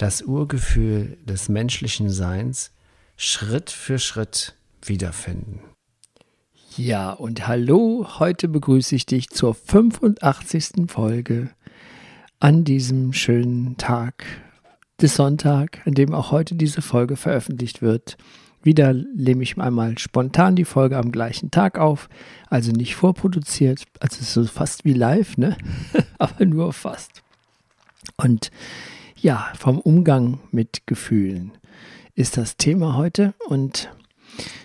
das Urgefühl des menschlichen Seins Schritt für Schritt wiederfinden. Ja, und hallo, heute begrüße ich dich zur 85. Folge an diesem schönen Tag des Sonntag, an dem auch heute diese Folge veröffentlicht wird. Wieder nehme ich einmal spontan die Folge am gleichen Tag auf, also nicht vorproduziert, also so fast wie live, ne? Aber nur fast. Und ja, vom Umgang mit Gefühlen ist das Thema heute. Und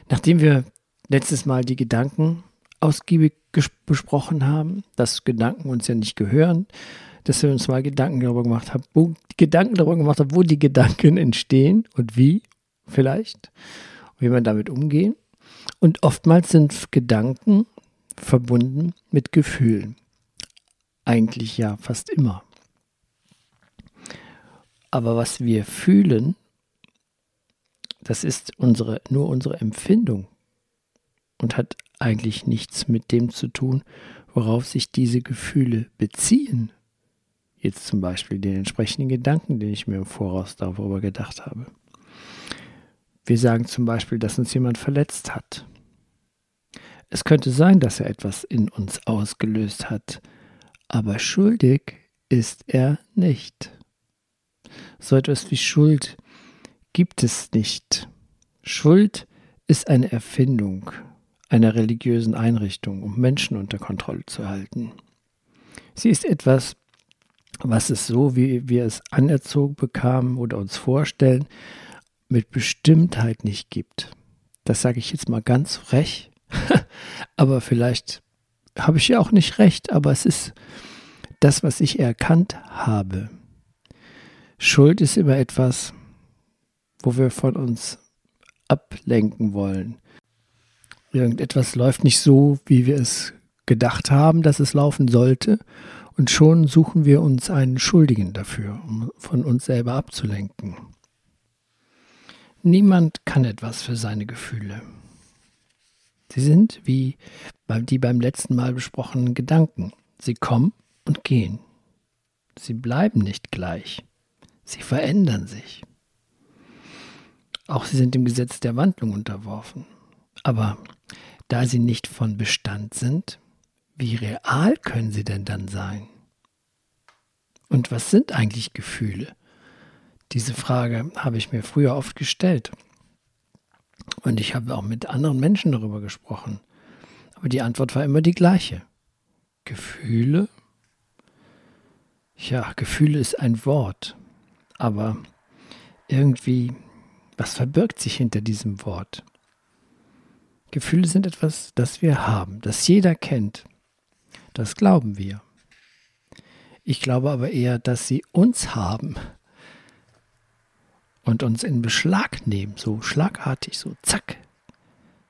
nachdem wir letztes Mal die Gedanken ausgiebig besprochen haben, dass Gedanken uns ja nicht gehören, dass wir uns mal Gedanken darüber gemacht haben, wo Gedanken darüber gemacht haben, wo die Gedanken entstehen und wie vielleicht, wie man damit umgehen. Und oftmals sind Gedanken verbunden mit Gefühlen. Eigentlich ja fast immer. Aber was wir fühlen, das ist unsere, nur unsere Empfindung und hat eigentlich nichts mit dem zu tun, worauf sich diese Gefühle beziehen. Jetzt zum Beispiel den entsprechenden Gedanken, den ich mir im Voraus darüber gedacht habe. Wir sagen zum Beispiel, dass uns jemand verletzt hat. Es könnte sein, dass er etwas in uns ausgelöst hat, aber schuldig ist er nicht. So etwas wie Schuld gibt es nicht. Schuld ist eine Erfindung einer religiösen Einrichtung, um Menschen unter Kontrolle zu halten. Sie ist etwas, was es so, wie wir es anerzogen bekamen oder uns vorstellen, mit Bestimmtheit nicht gibt. Das sage ich jetzt mal ganz frech, aber vielleicht habe ich ja auch nicht recht, aber es ist das, was ich erkannt habe. Schuld ist immer etwas, wo wir von uns ablenken wollen. Irgendetwas läuft nicht so, wie wir es gedacht haben, dass es laufen sollte. Und schon suchen wir uns einen Schuldigen dafür, um von uns selber abzulenken. Niemand kann etwas für seine Gefühle. Sie sind wie die beim letzten Mal besprochenen Gedanken. Sie kommen und gehen. Sie bleiben nicht gleich. Sie verändern sich. Auch sie sind dem Gesetz der Wandlung unterworfen. Aber da sie nicht von Bestand sind, wie real können sie denn dann sein? Und was sind eigentlich Gefühle? Diese Frage habe ich mir früher oft gestellt. Und ich habe auch mit anderen Menschen darüber gesprochen. Aber die Antwort war immer die gleiche. Gefühle? Ja, Gefühle ist ein Wort. Aber irgendwie, was verbirgt sich hinter diesem Wort? Gefühle sind etwas, das wir haben, das jeder kennt. Das glauben wir. Ich glaube aber eher, dass sie uns haben und uns in Beschlag nehmen, so schlagartig, so zack.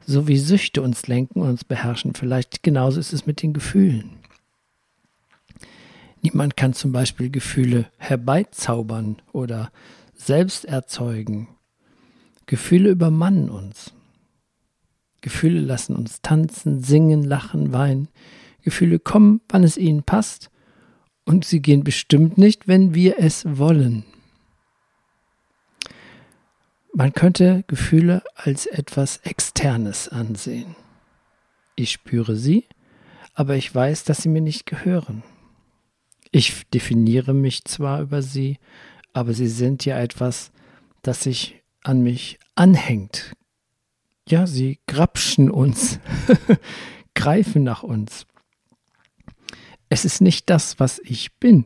So wie Süchte uns lenken und uns beherrschen. Vielleicht genauso ist es mit den Gefühlen. Niemand kann zum Beispiel Gefühle herbeizaubern oder selbst erzeugen. Gefühle übermannen uns. Gefühle lassen uns tanzen, singen, lachen, weinen. Gefühle kommen, wann es ihnen passt, und sie gehen bestimmt nicht, wenn wir es wollen. Man könnte Gefühle als etwas Externes ansehen. Ich spüre sie, aber ich weiß, dass sie mir nicht gehören. Ich definiere mich zwar über sie, aber sie sind ja etwas, das sich an mich anhängt. Ja, sie grapschen uns, greifen nach uns. Es ist nicht das, was ich bin.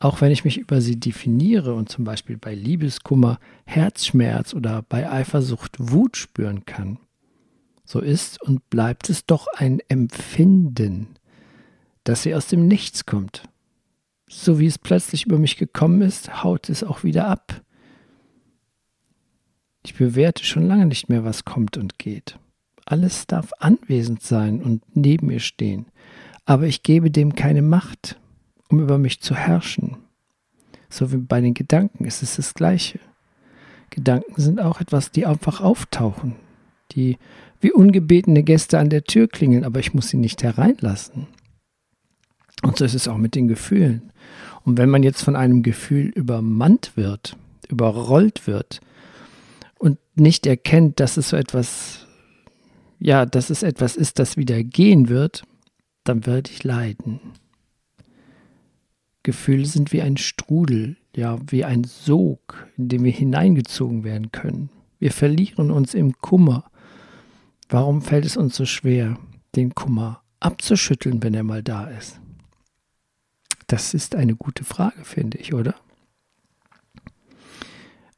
Auch wenn ich mich über sie definiere und zum Beispiel bei Liebeskummer Herzschmerz oder bei Eifersucht Wut spüren kann, so ist und bleibt es doch ein Empfinden dass sie aus dem Nichts kommt. so wie es plötzlich über mich gekommen ist, haut es auch wieder ab. Ich bewerte schon lange nicht mehr, was kommt und geht. Alles darf anwesend sein und neben mir stehen, aber ich gebe dem keine Macht, um über mich zu herrschen. So wie bei den Gedanken ist es das Gleiche. Gedanken sind auch etwas, die einfach auftauchen, die wie ungebetene Gäste an der Tür klingeln, aber ich muss sie nicht hereinlassen. Und so ist es auch mit den Gefühlen. Und wenn man jetzt von einem Gefühl übermannt wird, überrollt wird und nicht erkennt, dass es so etwas, ja, dass es etwas ist, das wieder gehen wird, dann werde ich leiden. Gefühle sind wie ein Strudel, ja, wie ein Sog, in den wir hineingezogen werden können. Wir verlieren uns im Kummer. Warum fällt es uns so schwer, den Kummer abzuschütteln, wenn er mal da ist? Das ist eine gute Frage, finde ich, oder?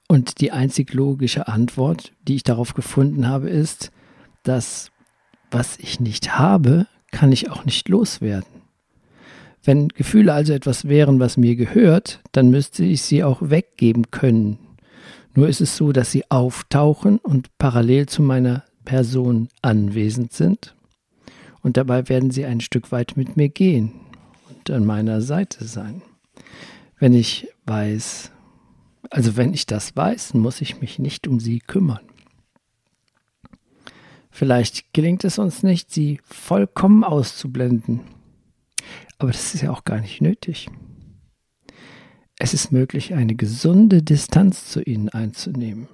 Und die einzig logische Antwort, die ich darauf gefunden habe, ist, dass was ich nicht habe, kann ich auch nicht loswerden. Wenn Gefühle also etwas wären, was mir gehört, dann müsste ich sie auch weggeben können. Nur ist es so, dass sie auftauchen und parallel zu meiner Person anwesend sind. Und dabei werden sie ein Stück weit mit mir gehen und an meiner Seite sein. Wenn ich weiß, also wenn ich das weiß, muss ich mich nicht um sie kümmern. Vielleicht gelingt es uns nicht, sie vollkommen auszublenden aber das ist ja auch gar nicht nötig. Es ist möglich, eine gesunde Distanz zu ihnen einzunehmen,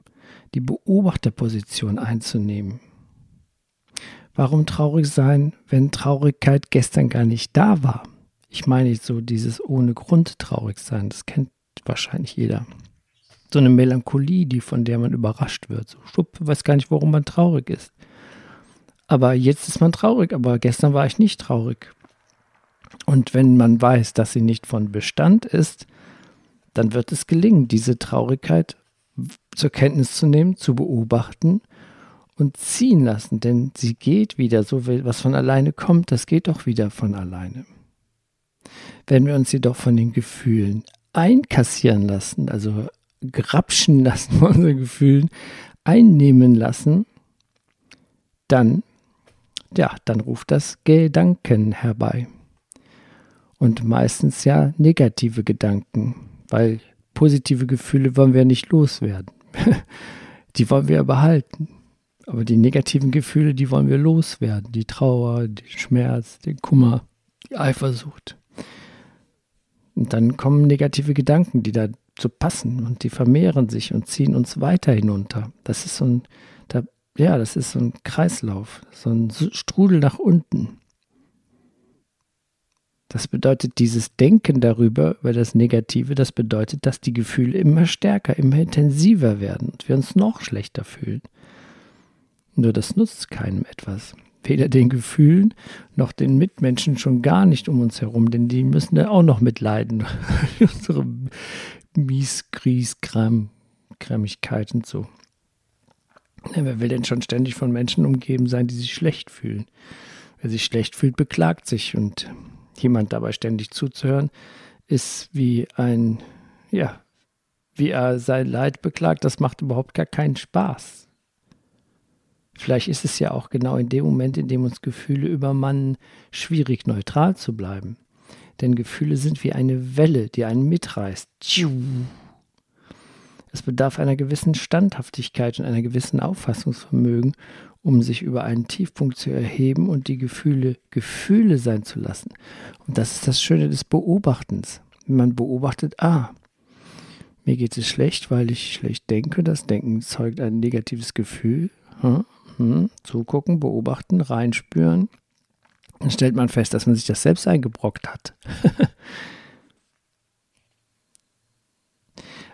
die Beobachterposition einzunehmen. Warum traurig sein, wenn Traurigkeit gestern gar nicht da war? Ich meine so dieses ohne Grund traurig sein, das kennt wahrscheinlich jeder. So eine Melancholie, die von der man überrascht wird. So schwupp, weiß gar nicht, warum man traurig ist. Aber jetzt ist man traurig, aber gestern war ich nicht traurig. Und wenn man weiß, dass sie nicht von Bestand ist, dann wird es gelingen, diese Traurigkeit zur Kenntnis zu nehmen, zu beobachten und ziehen lassen, denn sie geht wieder, so was von alleine kommt, das geht auch wieder von alleine. Wenn wir uns jedoch von den Gefühlen einkassieren lassen, also grapschen lassen von unseren Gefühlen, einnehmen lassen, dann, ja, dann ruft das Gedanken herbei und meistens ja negative Gedanken, weil positive Gefühle wollen wir nicht loswerden. die wollen wir behalten. Aber die negativen Gefühle, die wollen wir loswerden. Die Trauer, den Schmerz, den Kummer, die Eifersucht. Und dann kommen negative Gedanken, die dazu passen und die vermehren sich und ziehen uns weiter hinunter. Das ist so ein, da, ja, das ist so ein Kreislauf, so ein Strudel nach unten. Das bedeutet, dieses Denken darüber, über das Negative, das bedeutet, dass die Gefühle immer stärker, immer intensiver werden und wir uns noch schlechter fühlen. Nur das nutzt keinem etwas. Weder den Gefühlen noch den Mitmenschen schon gar nicht um uns herum, denn die müssen ja auch noch mitleiden. Unsere Mies, Gries, Kram, Krämigkeit und so. Wer will denn schon ständig von Menschen umgeben sein, die sich schlecht fühlen? Wer sich schlecht fühlt, beklagt sich und jemand dabei ständig zuzuhören, ist wie ein, ja, wie er sein Leid beklagt, das macht überhaupt gar keinen Spaß. Vielleicht ist es ja auch genau in dem Moment, in dem uns Gefühle übermannen, schwierig neutral zu bleiben. Denn Gefühle sind wie eine Welle, die einen mitreißt. Es bedarf einer gewissen Standhaftigkeit und einer gewissen Auffassungsvermögen, um sich über einen Tiefpunkt zu erheben und die Gefühle Gefühle sein zu lassen. Und das ist das Schöne des Beobachtens. Man beobachtet, ah, mir geht es schlecht, weil ich schlecht denke. Das Denken zeugt ein negatives Gefühl. Hm, hm, zugucken, beobachten, reinspüren. Dann stellt man fest, dass man sich das selbst eingebrockt hat.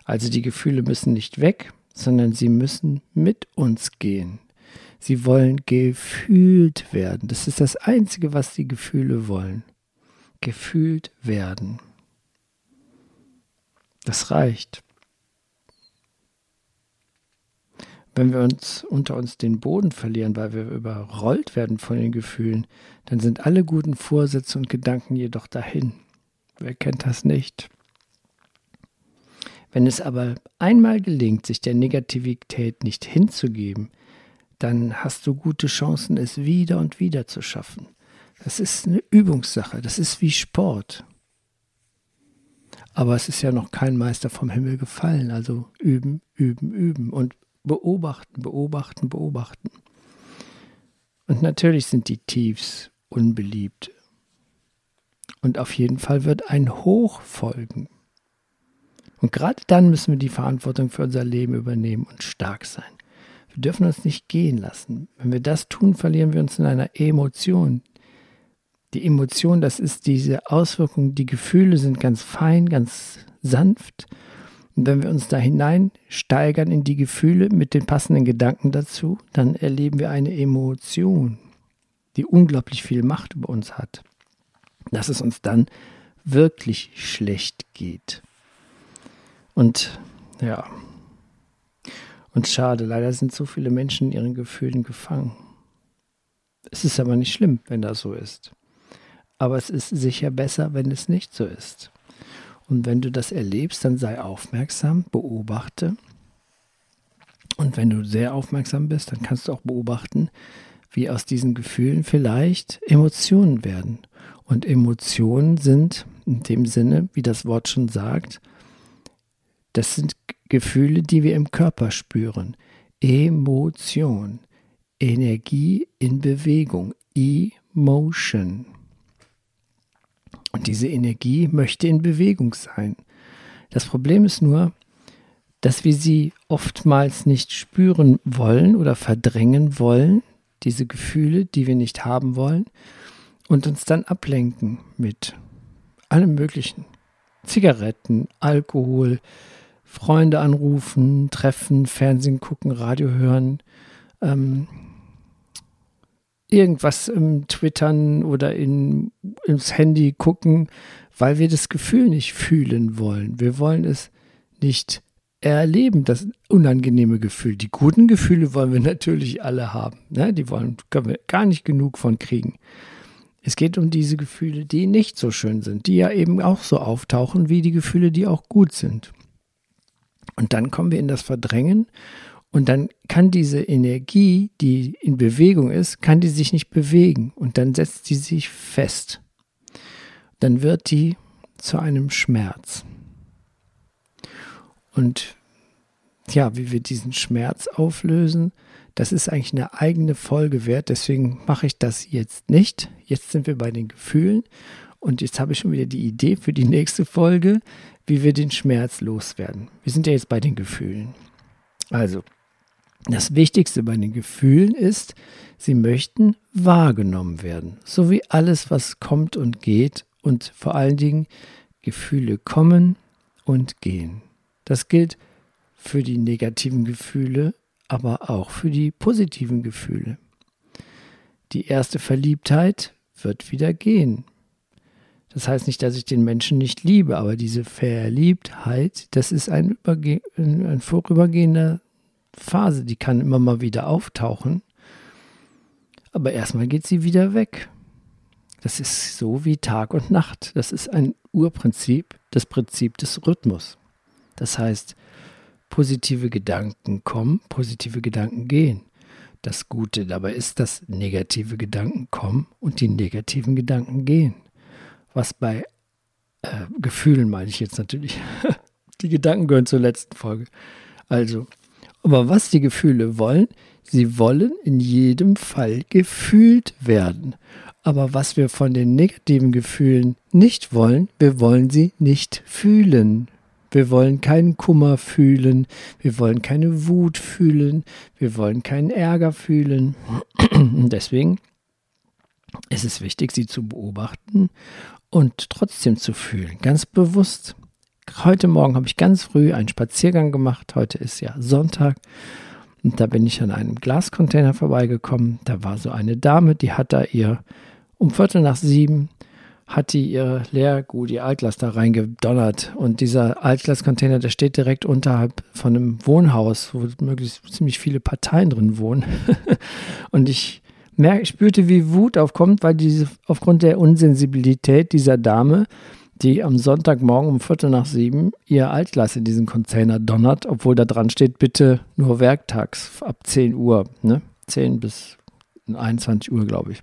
also die Gefühle müssen nicht weg, sondern sie müssen mit uns gehen. Sie wollen gefühlt werden. Das ist das Einzige, was die Gefühle wollen. Gefühlt werden. Das reicht. Wenn wir uns unter uns den Boden verlieren, weil wir überrollt werden von den Gefühlen, dann sind alle guten Vorsätze und Gedanken jedoch dahin. Wer kennt das nicht? Wenn es aber einmal gelingt, sich der Negativität nicht hinzugeben, dann hast du gute Chancen, es wieder und wieder zu schaffen. Das ist eine Übungssache, das ist wie Sport. Aber es ist ja noch kein Meister vom Himmel gefallen, also üben, üben, üben und beobachten, beobachten, beobachten. Und natürlich sind die Tiefs unbeliebt. Und auf jeden Fall wird ein Hoch folgen. Und gerade dann müssen wir die Verantwortung für unser Leben übernehmen und stark sein. Wir dürfen uns nicht gehen lassen. Wenn wir das tun, verlieren wir uns in einer Emotion. Die Emotion, das ist diese Auswirkung, die Gefühle sind ganz fein, ganz sanft. Und wenn wir uns da hineinsteigern in die Gefühle mit den passenden Gedanken dazu, dann erleben wir eine Emotion, die unglaublich viel Macht über uns hat. Dass es uns dann wirklich schlecht geht. Und ja, und schade, leider sind so viele Menschen in ihren Gefühlen gefangen. Es ist aber nicht schlimm, wenn das so ist. Aber es ist sicher besser, wenn es nicht so ist. Und wenn du das erlebst, dann sei aufmerksam, beobachte. Und wenn du sehr aufmerksam bist, dann kannst du auch beobachten, wie aus diesen Gefühlen vielleicht Emotionen werden. Und Emotionen sind in dem Sinne, wie das Wort schon sagt, das sind Gefühle, die wir im Körper spüren. Emotion, Energie in Bewegung, Emotion. Und diese Energie möchte in Bewegung sein. Das Problem ist nur, dass wir sie oftmals nicht spüren wollen oder verdrängen wollen, diese Gefühle, die wir nicht haben wollen, und uns dann ablenken mit allem Möglichen. Zigaretten, Alkohol, Freunde anrufen, treffen, Fernsehen gucken, Radio hören, ähm, irgendwas im Twittern oder in, ins Handy gucken, weil wir das Gefühl nicht fühlen wollen. Wir wollen es nicht erleben, das unangenehme Gefühl. Die guten Gefühle wollen wir natürlich alle haben. Ne? Die wollen, können wir gar nicht genug von kriegen. Es geht um diese Gefühle, die nicht so schön sind, die ja eben auch so auftauchen wie die Gefühle, die auch gut sind. Und dann kommen wir in das Verdrängen und dann kann diese Energie, die in Bewegung ist, kann die sich nicht bewegen und dann setzt sie sich fest. Dann wird die zu einem Schmerz. Und ja, wie wir diesen Schmerz auflösen, das ist eigentlich eine eigene Folge wert. Deswegen mache ich das jetzt nicht. Jetzt sind wir bei den Gefühlen. Und jetzt habe ich schon wieder die Idee für die nächste Folge wie wir den Schmerz loswerden. Wir sind ja jetzt bei den Gefühlen. Also, das Wichtigste bei den Gefühlen ist, sie möchten wahrgenommen werden. So wie alles, was kommt und geht und vor allen Dingen Gefühle kommen und gehen. Das gilt für die negativen Gefühle, aber auch für die positiven Gefühle. Die erste Verliebtheit wird wieder gehen. Das heißt nicht, dass ich den Menschen nicht liebe, aber diese Verliebtheit, das ist ein, ein vorübergehender Phase, die kann immer mal wieder auftauchen. Aber erstmal geht sie wieder weg. Das ist so wie Tag und Nacht. Das ist ein Urprinzip, das Prinzip des Rhythmus. Das heißt, positive Gedanken kommen, positive Gedanken gehen. Das Gute dabei ist, dass negative Gedanken kommen und die negativen Gedanken gehen was bei äh, Gefühlen meine ich jetzt natürlich. die Gedanken gehören zur letzten Folge. Also, aber was die Gefühle wollen, sie wollen in jedem Fall gefühlt werden. Aber was wir von den negativen Gefühlen nicht wollen, wir wollen sie nicht fühlen. Wir wollen keinen Kummer fühlen, wir wollen keine Wut fühlen, wir wollen keinen Ärger fühlen. Und deswegen ist es wichtig, sie zu beobachten und trotzdem zu fühlen, ganz bewusst. Heute Morgen habe ich ganz früh einen Spaziergang gemacht. Heute ist ja Sonntag. Und da bin ich an einem Glascontainer vorbeigekommen. Da war so eine Dame, die hat da ihr, um Viertel nach sieben, hat die ihr Leergut, ihr Altglas da reingedonnert. Und dieser Altglascontainer, der steht direkt unterhalb von einem Wohnhaus, wo möglichst ziemlich viele Parteien drin wohnen. und ich merke, spürte, wie Wut aufkommt, weil diese aufgrund der Unsensibilität dieser Dame die am Sonntagmorgen um Viertel nach sieben ihr Altglas in diesen Container donnert, obwohl da dran steht, bitte nur werktags ab 10 Uhr, ne? 10 bis 21 Uhr, glaube ich.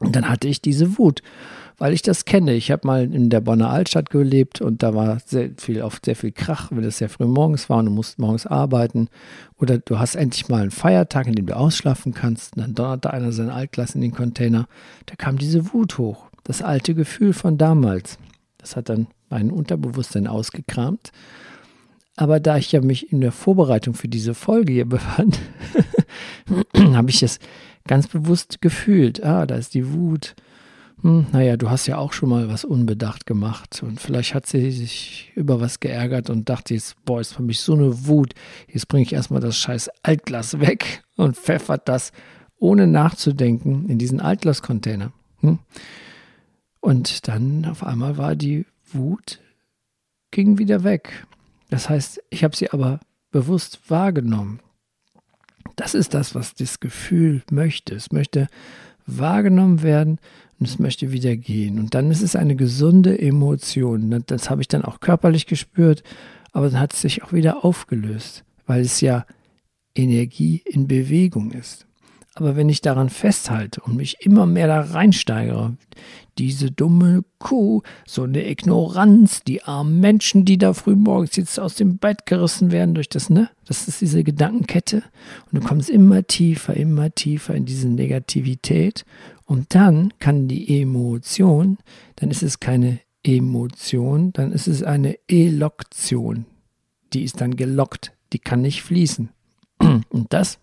Und dann hatte ich diese Wut, weil ich das kenne. Ich habe mal in der Bonner Altstadt gelebt und da war sehr viel, oft sehr viel Krach, wenn es sehr früh morgens war und du musst morgens arbeiten. Oder du hast endlich mal einen Feiertag, in dem du ausschlafen kannst. Und dann donnerte einer sein Altglas in den Container. Da kam diese Wut hoch. Das alte Gefühl von damals. Das hat dann mein Unterbewusstsein ausgekramt. Aber da ich ja mich in der Vorbereitung für diese Folge hier befand, habe ich es ganz bewusst gefühlt. Ah, da ist die Wut. Hm, naja, du hast ja auch schon mal was unbedacht gemacht und vielleicht hat sie sich über was geärgert und dachte jetzt, boah, ist für mich so eine Wut. Jetzt bringe ich erstmal das scheiß Altglas weg und pfeffert das ohne nachzudenken in diesen Altglascontainer. Hm? Und dann auf einmal war die Wut, ging wieder weg. Das heißt, ich habe sie aber bewusst wahrgenommen. Das ist das, was das Gefühl möchte. Es möchte wahrgenommen werden und es möchte wieder gehen. Und dann ist es eine gesunde Emotion. Das habe ich dann auch körperlich gespürt, aber dann hat es sich auch wieder aufgelöst, weil es ja Energie in Bewegung ist. Aber wenn ich daran festhalte und mich immer mehr da reinsteigere, diese dumme Kuh, so eine Ignoranz, die armen Menschen, die da früh morgens jetzt aus dem Bett gerissen werden durch das, ne? Das ist diese Gedankenkette. Und du kommst immer tiefer, immer tiefer in diese Negativität. Und dann kann die Emotion, dann ist es keine Emotion, dann ist es eine Eloktion. Die ist dann gelockt, die kann nicht fließen. Und das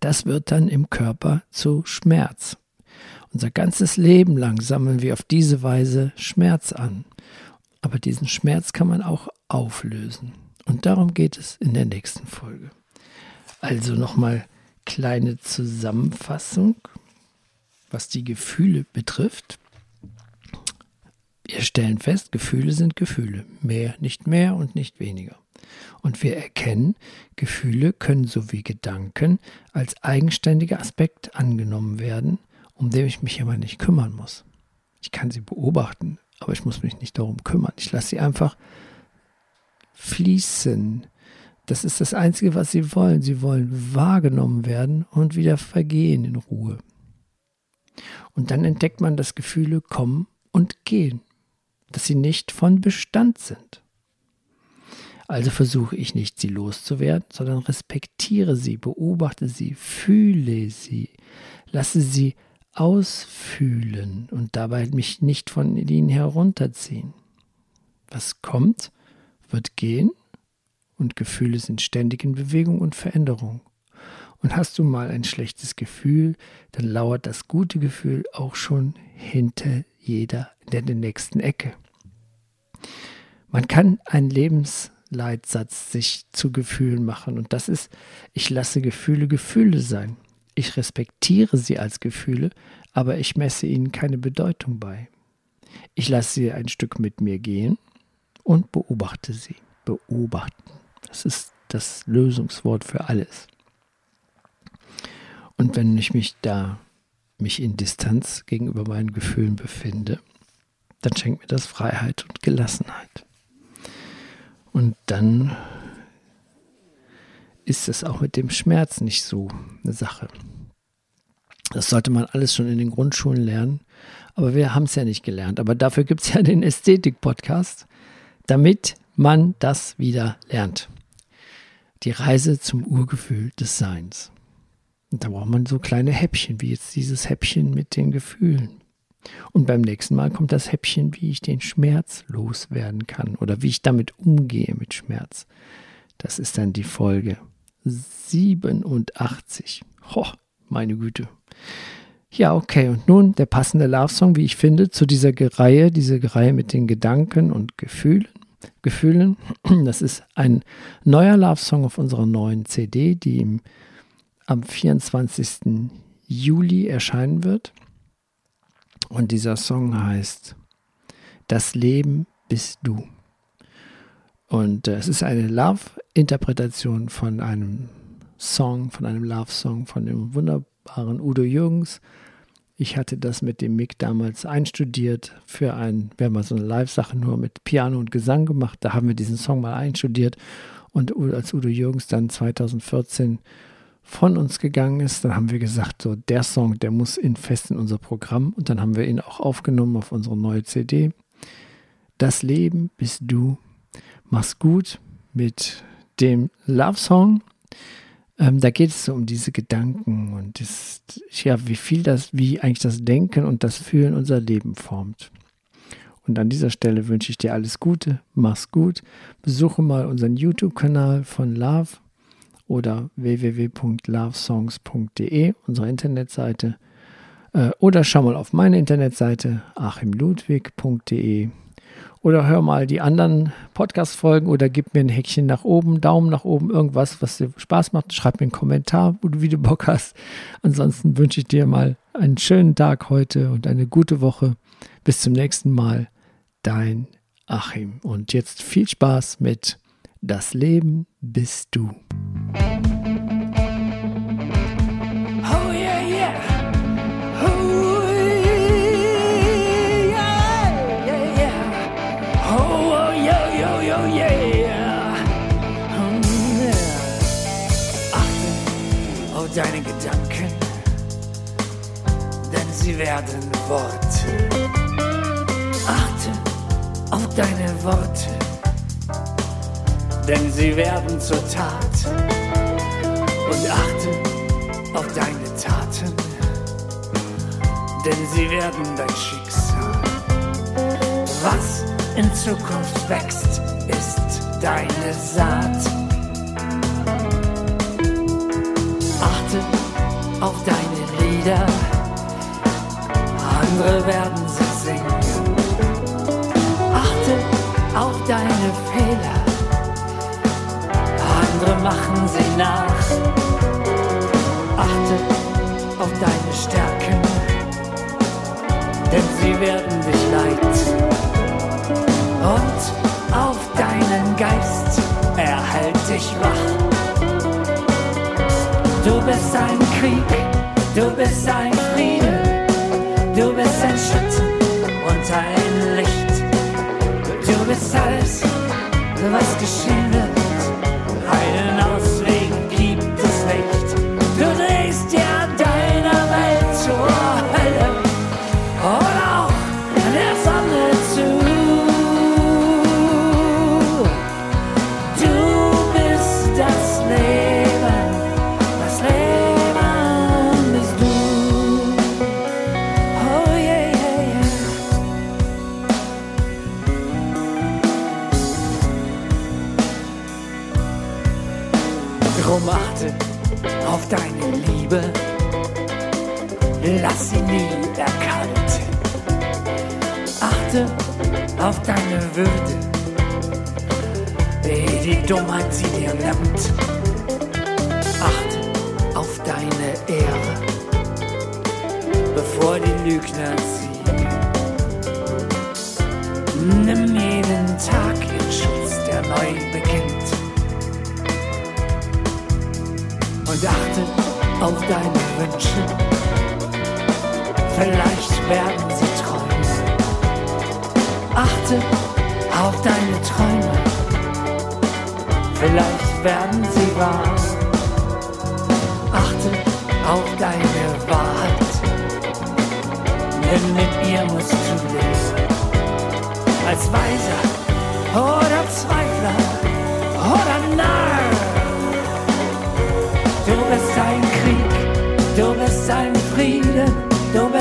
das wird dann im Körper zu Schmerz. Unser ganzes Leben lang sammeln wir auf diese Weise Schmerz an. Aber diesen Schmerz kann man auch auflösen. Und darum geht es in der nächsten Folge. Also nochmal kleine Zusammenfassung, was die Gefühle betrifft. Wir stellen fest, Gefühle sind Gefühle. Mehr, nicht mehr und nicht weniger. Und wir erkennen, Gefühle können sowie Gedanken als eigenständiger Aspekt angenommen werden, um den ich mich aber nicht kümmern muss. Ich kann sie beobachten, aber ich muss mich nicht darum kümmern. Ich lasse sie einfach fließen. Das ist das Einzige, was sie wollen. Sie wollen wahrgenommen werden und wieder vergehen in Ruhe. Und dann entdeckt man, dass Gefühle kommen und gehen, dass sie nicht von Bestand sind. Also versuche ich nicht, sie loszuwerden, sondern respektiere sie, beobachte sie, fühle sie, lasse sie ausfühlen und dabei mich nicht von ihnen herunterziehen. Was kommt, wird gehen und Gefühle sind ständig in Bewegung und Veränderung. Und hast du mal ein schlechtes Gefühl, dann lauert das gute Gefühl auch schon hinter jeder in der nächsten Ecke. Man kann ein Lebens Leitsatz sich zu Gefühlen machen. Und das ist, ich lasse Gefühle Gefühle sein. Ich respektiere sie als Gefühle, aber ich messe ihnen keine Bedeutung bei. Ich lasse sie ein Stück mit mir gehen und beobachte sie. Beobachten. Das ist das Lösungswort für alles. Und wenn ich mich da mich in Distanz gegenüber meinen Gefühlen befinde, dann schenkt mir das Freiheit und Gelassenheit. Und dann ist es auch mit dem Schmerz nicht so eine Sache. Das sollte man alles schon in den Grundschulen lernen. Aber wir haben es ja nicht gelernt. Aber dafür gibt es ja den Ästhetik-Podcast, damit man das wieder lernt. Die Reise zum Urgefühl des Seins. Und da braucht man so kleine Häppchen, wie jetzt dieses Häppchen mit den Gefühlen. Und beim nächsten Mal kommt das Häppchen, wie ich den Schmerz loswerden kann oder wie ich damit umgehe mit Schmerz. Das ist dann die Folge 87. Ho, meine Güte. Ja, okay. Und nun der passende Love-Song, wie ich finde, zu dieser Reihe, diese Reihe mit den Gedanken und Gefühlen. Gefühlen. Das ist ein neuer Love-Song auf unserer neuen CD, die im, am 24. Juli erscheinen wird. Und dieser Song heißt Das Leben bist du. Und äh, es ist eine Love-Interpretation von einem Song, von einem Love-Song von dem wunderbaren Udo Jürgens. Ich hatte das mit dem Mick damals einstudiert für ein, wir haben mal so eine Live-Sache nur mit Piano und Gesang gemacht. Da haben wir diesen Song mal einstudiert. Und als Udo Jürgens dann 2014 von uns gegangen ist, dann haben wir gesagt, so der Song, der muss in fest in unser Programm. Und dann haben wir ihn auch aufgenommen auf unsere neue CD. Das Leben bist du. Mach's gut mit dem Love Song. Ähm, da geht es so um diese Gedanken und das, ja, wie viel das, wie eigentlich das Denken und das Fühlen unser Leben formt. Und an dieser Stelle wünsche ich dir alles Gute, mach's gut. Besuche mal unseren YouTube-Kanal von Love oder www.lovesongs.de, unsere Internetseite. Äh, oder schau mal auf meine Internetseite achimludwig.de oder hör mal die anderen Podcast-Folgen oder gib mir ein Häkchen nach oben, Daumen nach oben, irgendwas, was dir Spaß macht. Schreib mir einen Kommentar, wo du Bock hast. Ansonsten wünsche ich dir mal einen schönen Tag heute und eine gute Woche. Bis zum nächsten Mal. Dein Achim. Und jetzt viel Spaß mit Das Leben bist du. Sie werden Worte. Achte auf deine Worte, denn sie werden zur Tat. Und achte auf deine Taten, denn sie werden dein Schicksal. Was in Zukunft wächst, ist deine Saat. achte auf deine Lieder, andere werden sie singen. Achte auf deine Fehler, andere machen sie nach. Achte auf deine Stärken, denn sie werden dich leiten. Und auf deinen Geist erhält dich wach. Du bist ein Krieg, du bist ein Bist alles, was geschehen wird, lass sie nie erkalten. Achte auf deine Würde, wie die Dummheit sie dir nimmt. Achte auf deine Ehre, bevor die Lügner siegen. Nimm jeden Tag in Schutz, der neu beginnt. Und achte auf deine Wünsche, vielleicht werden sie Träume. Achte auf deine Träume, vielleicht werden sie wahr. Achte auf deine Wahrheit, denn mit ihr musst du leben. Als Weiser oder Zweifler oder Narr.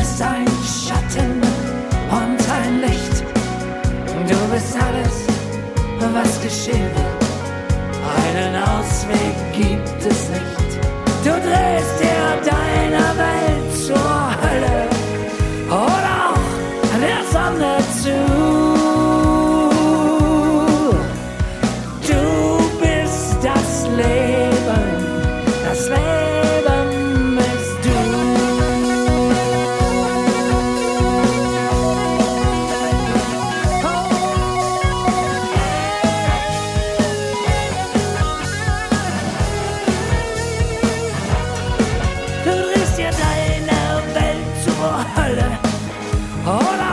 Bist ein Schatten und ein Licht. Du bist alles, was geschehen wird. Einen Ausweg gibt es nicht. Du drehst dir deiner Welt Hola.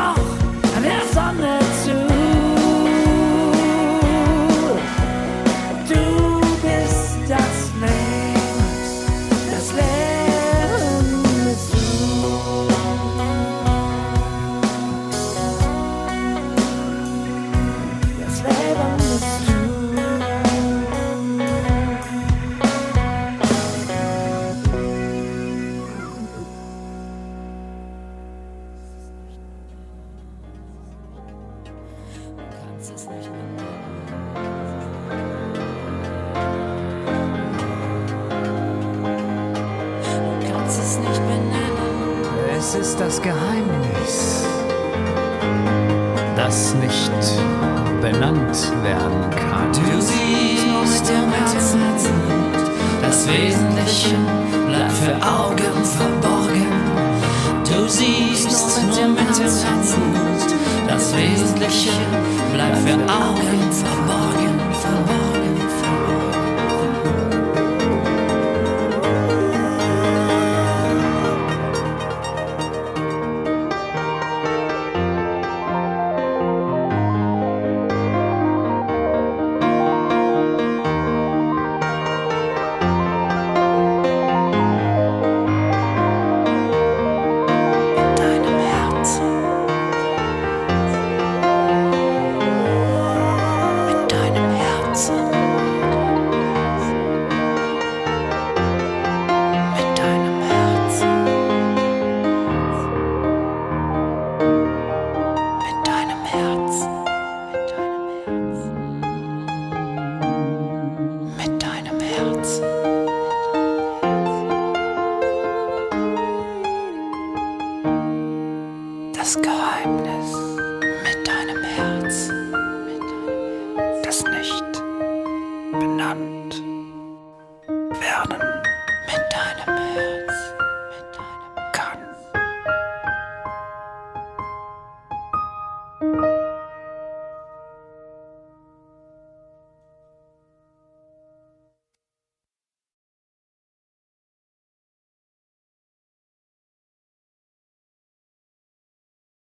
Nicht benannt werden kann? Du siehst im Herzen, das Wesentliche bleibt für Augen verborgen. Du siehst nur mit dem Herzen, das Wesentliche bleibt für Augen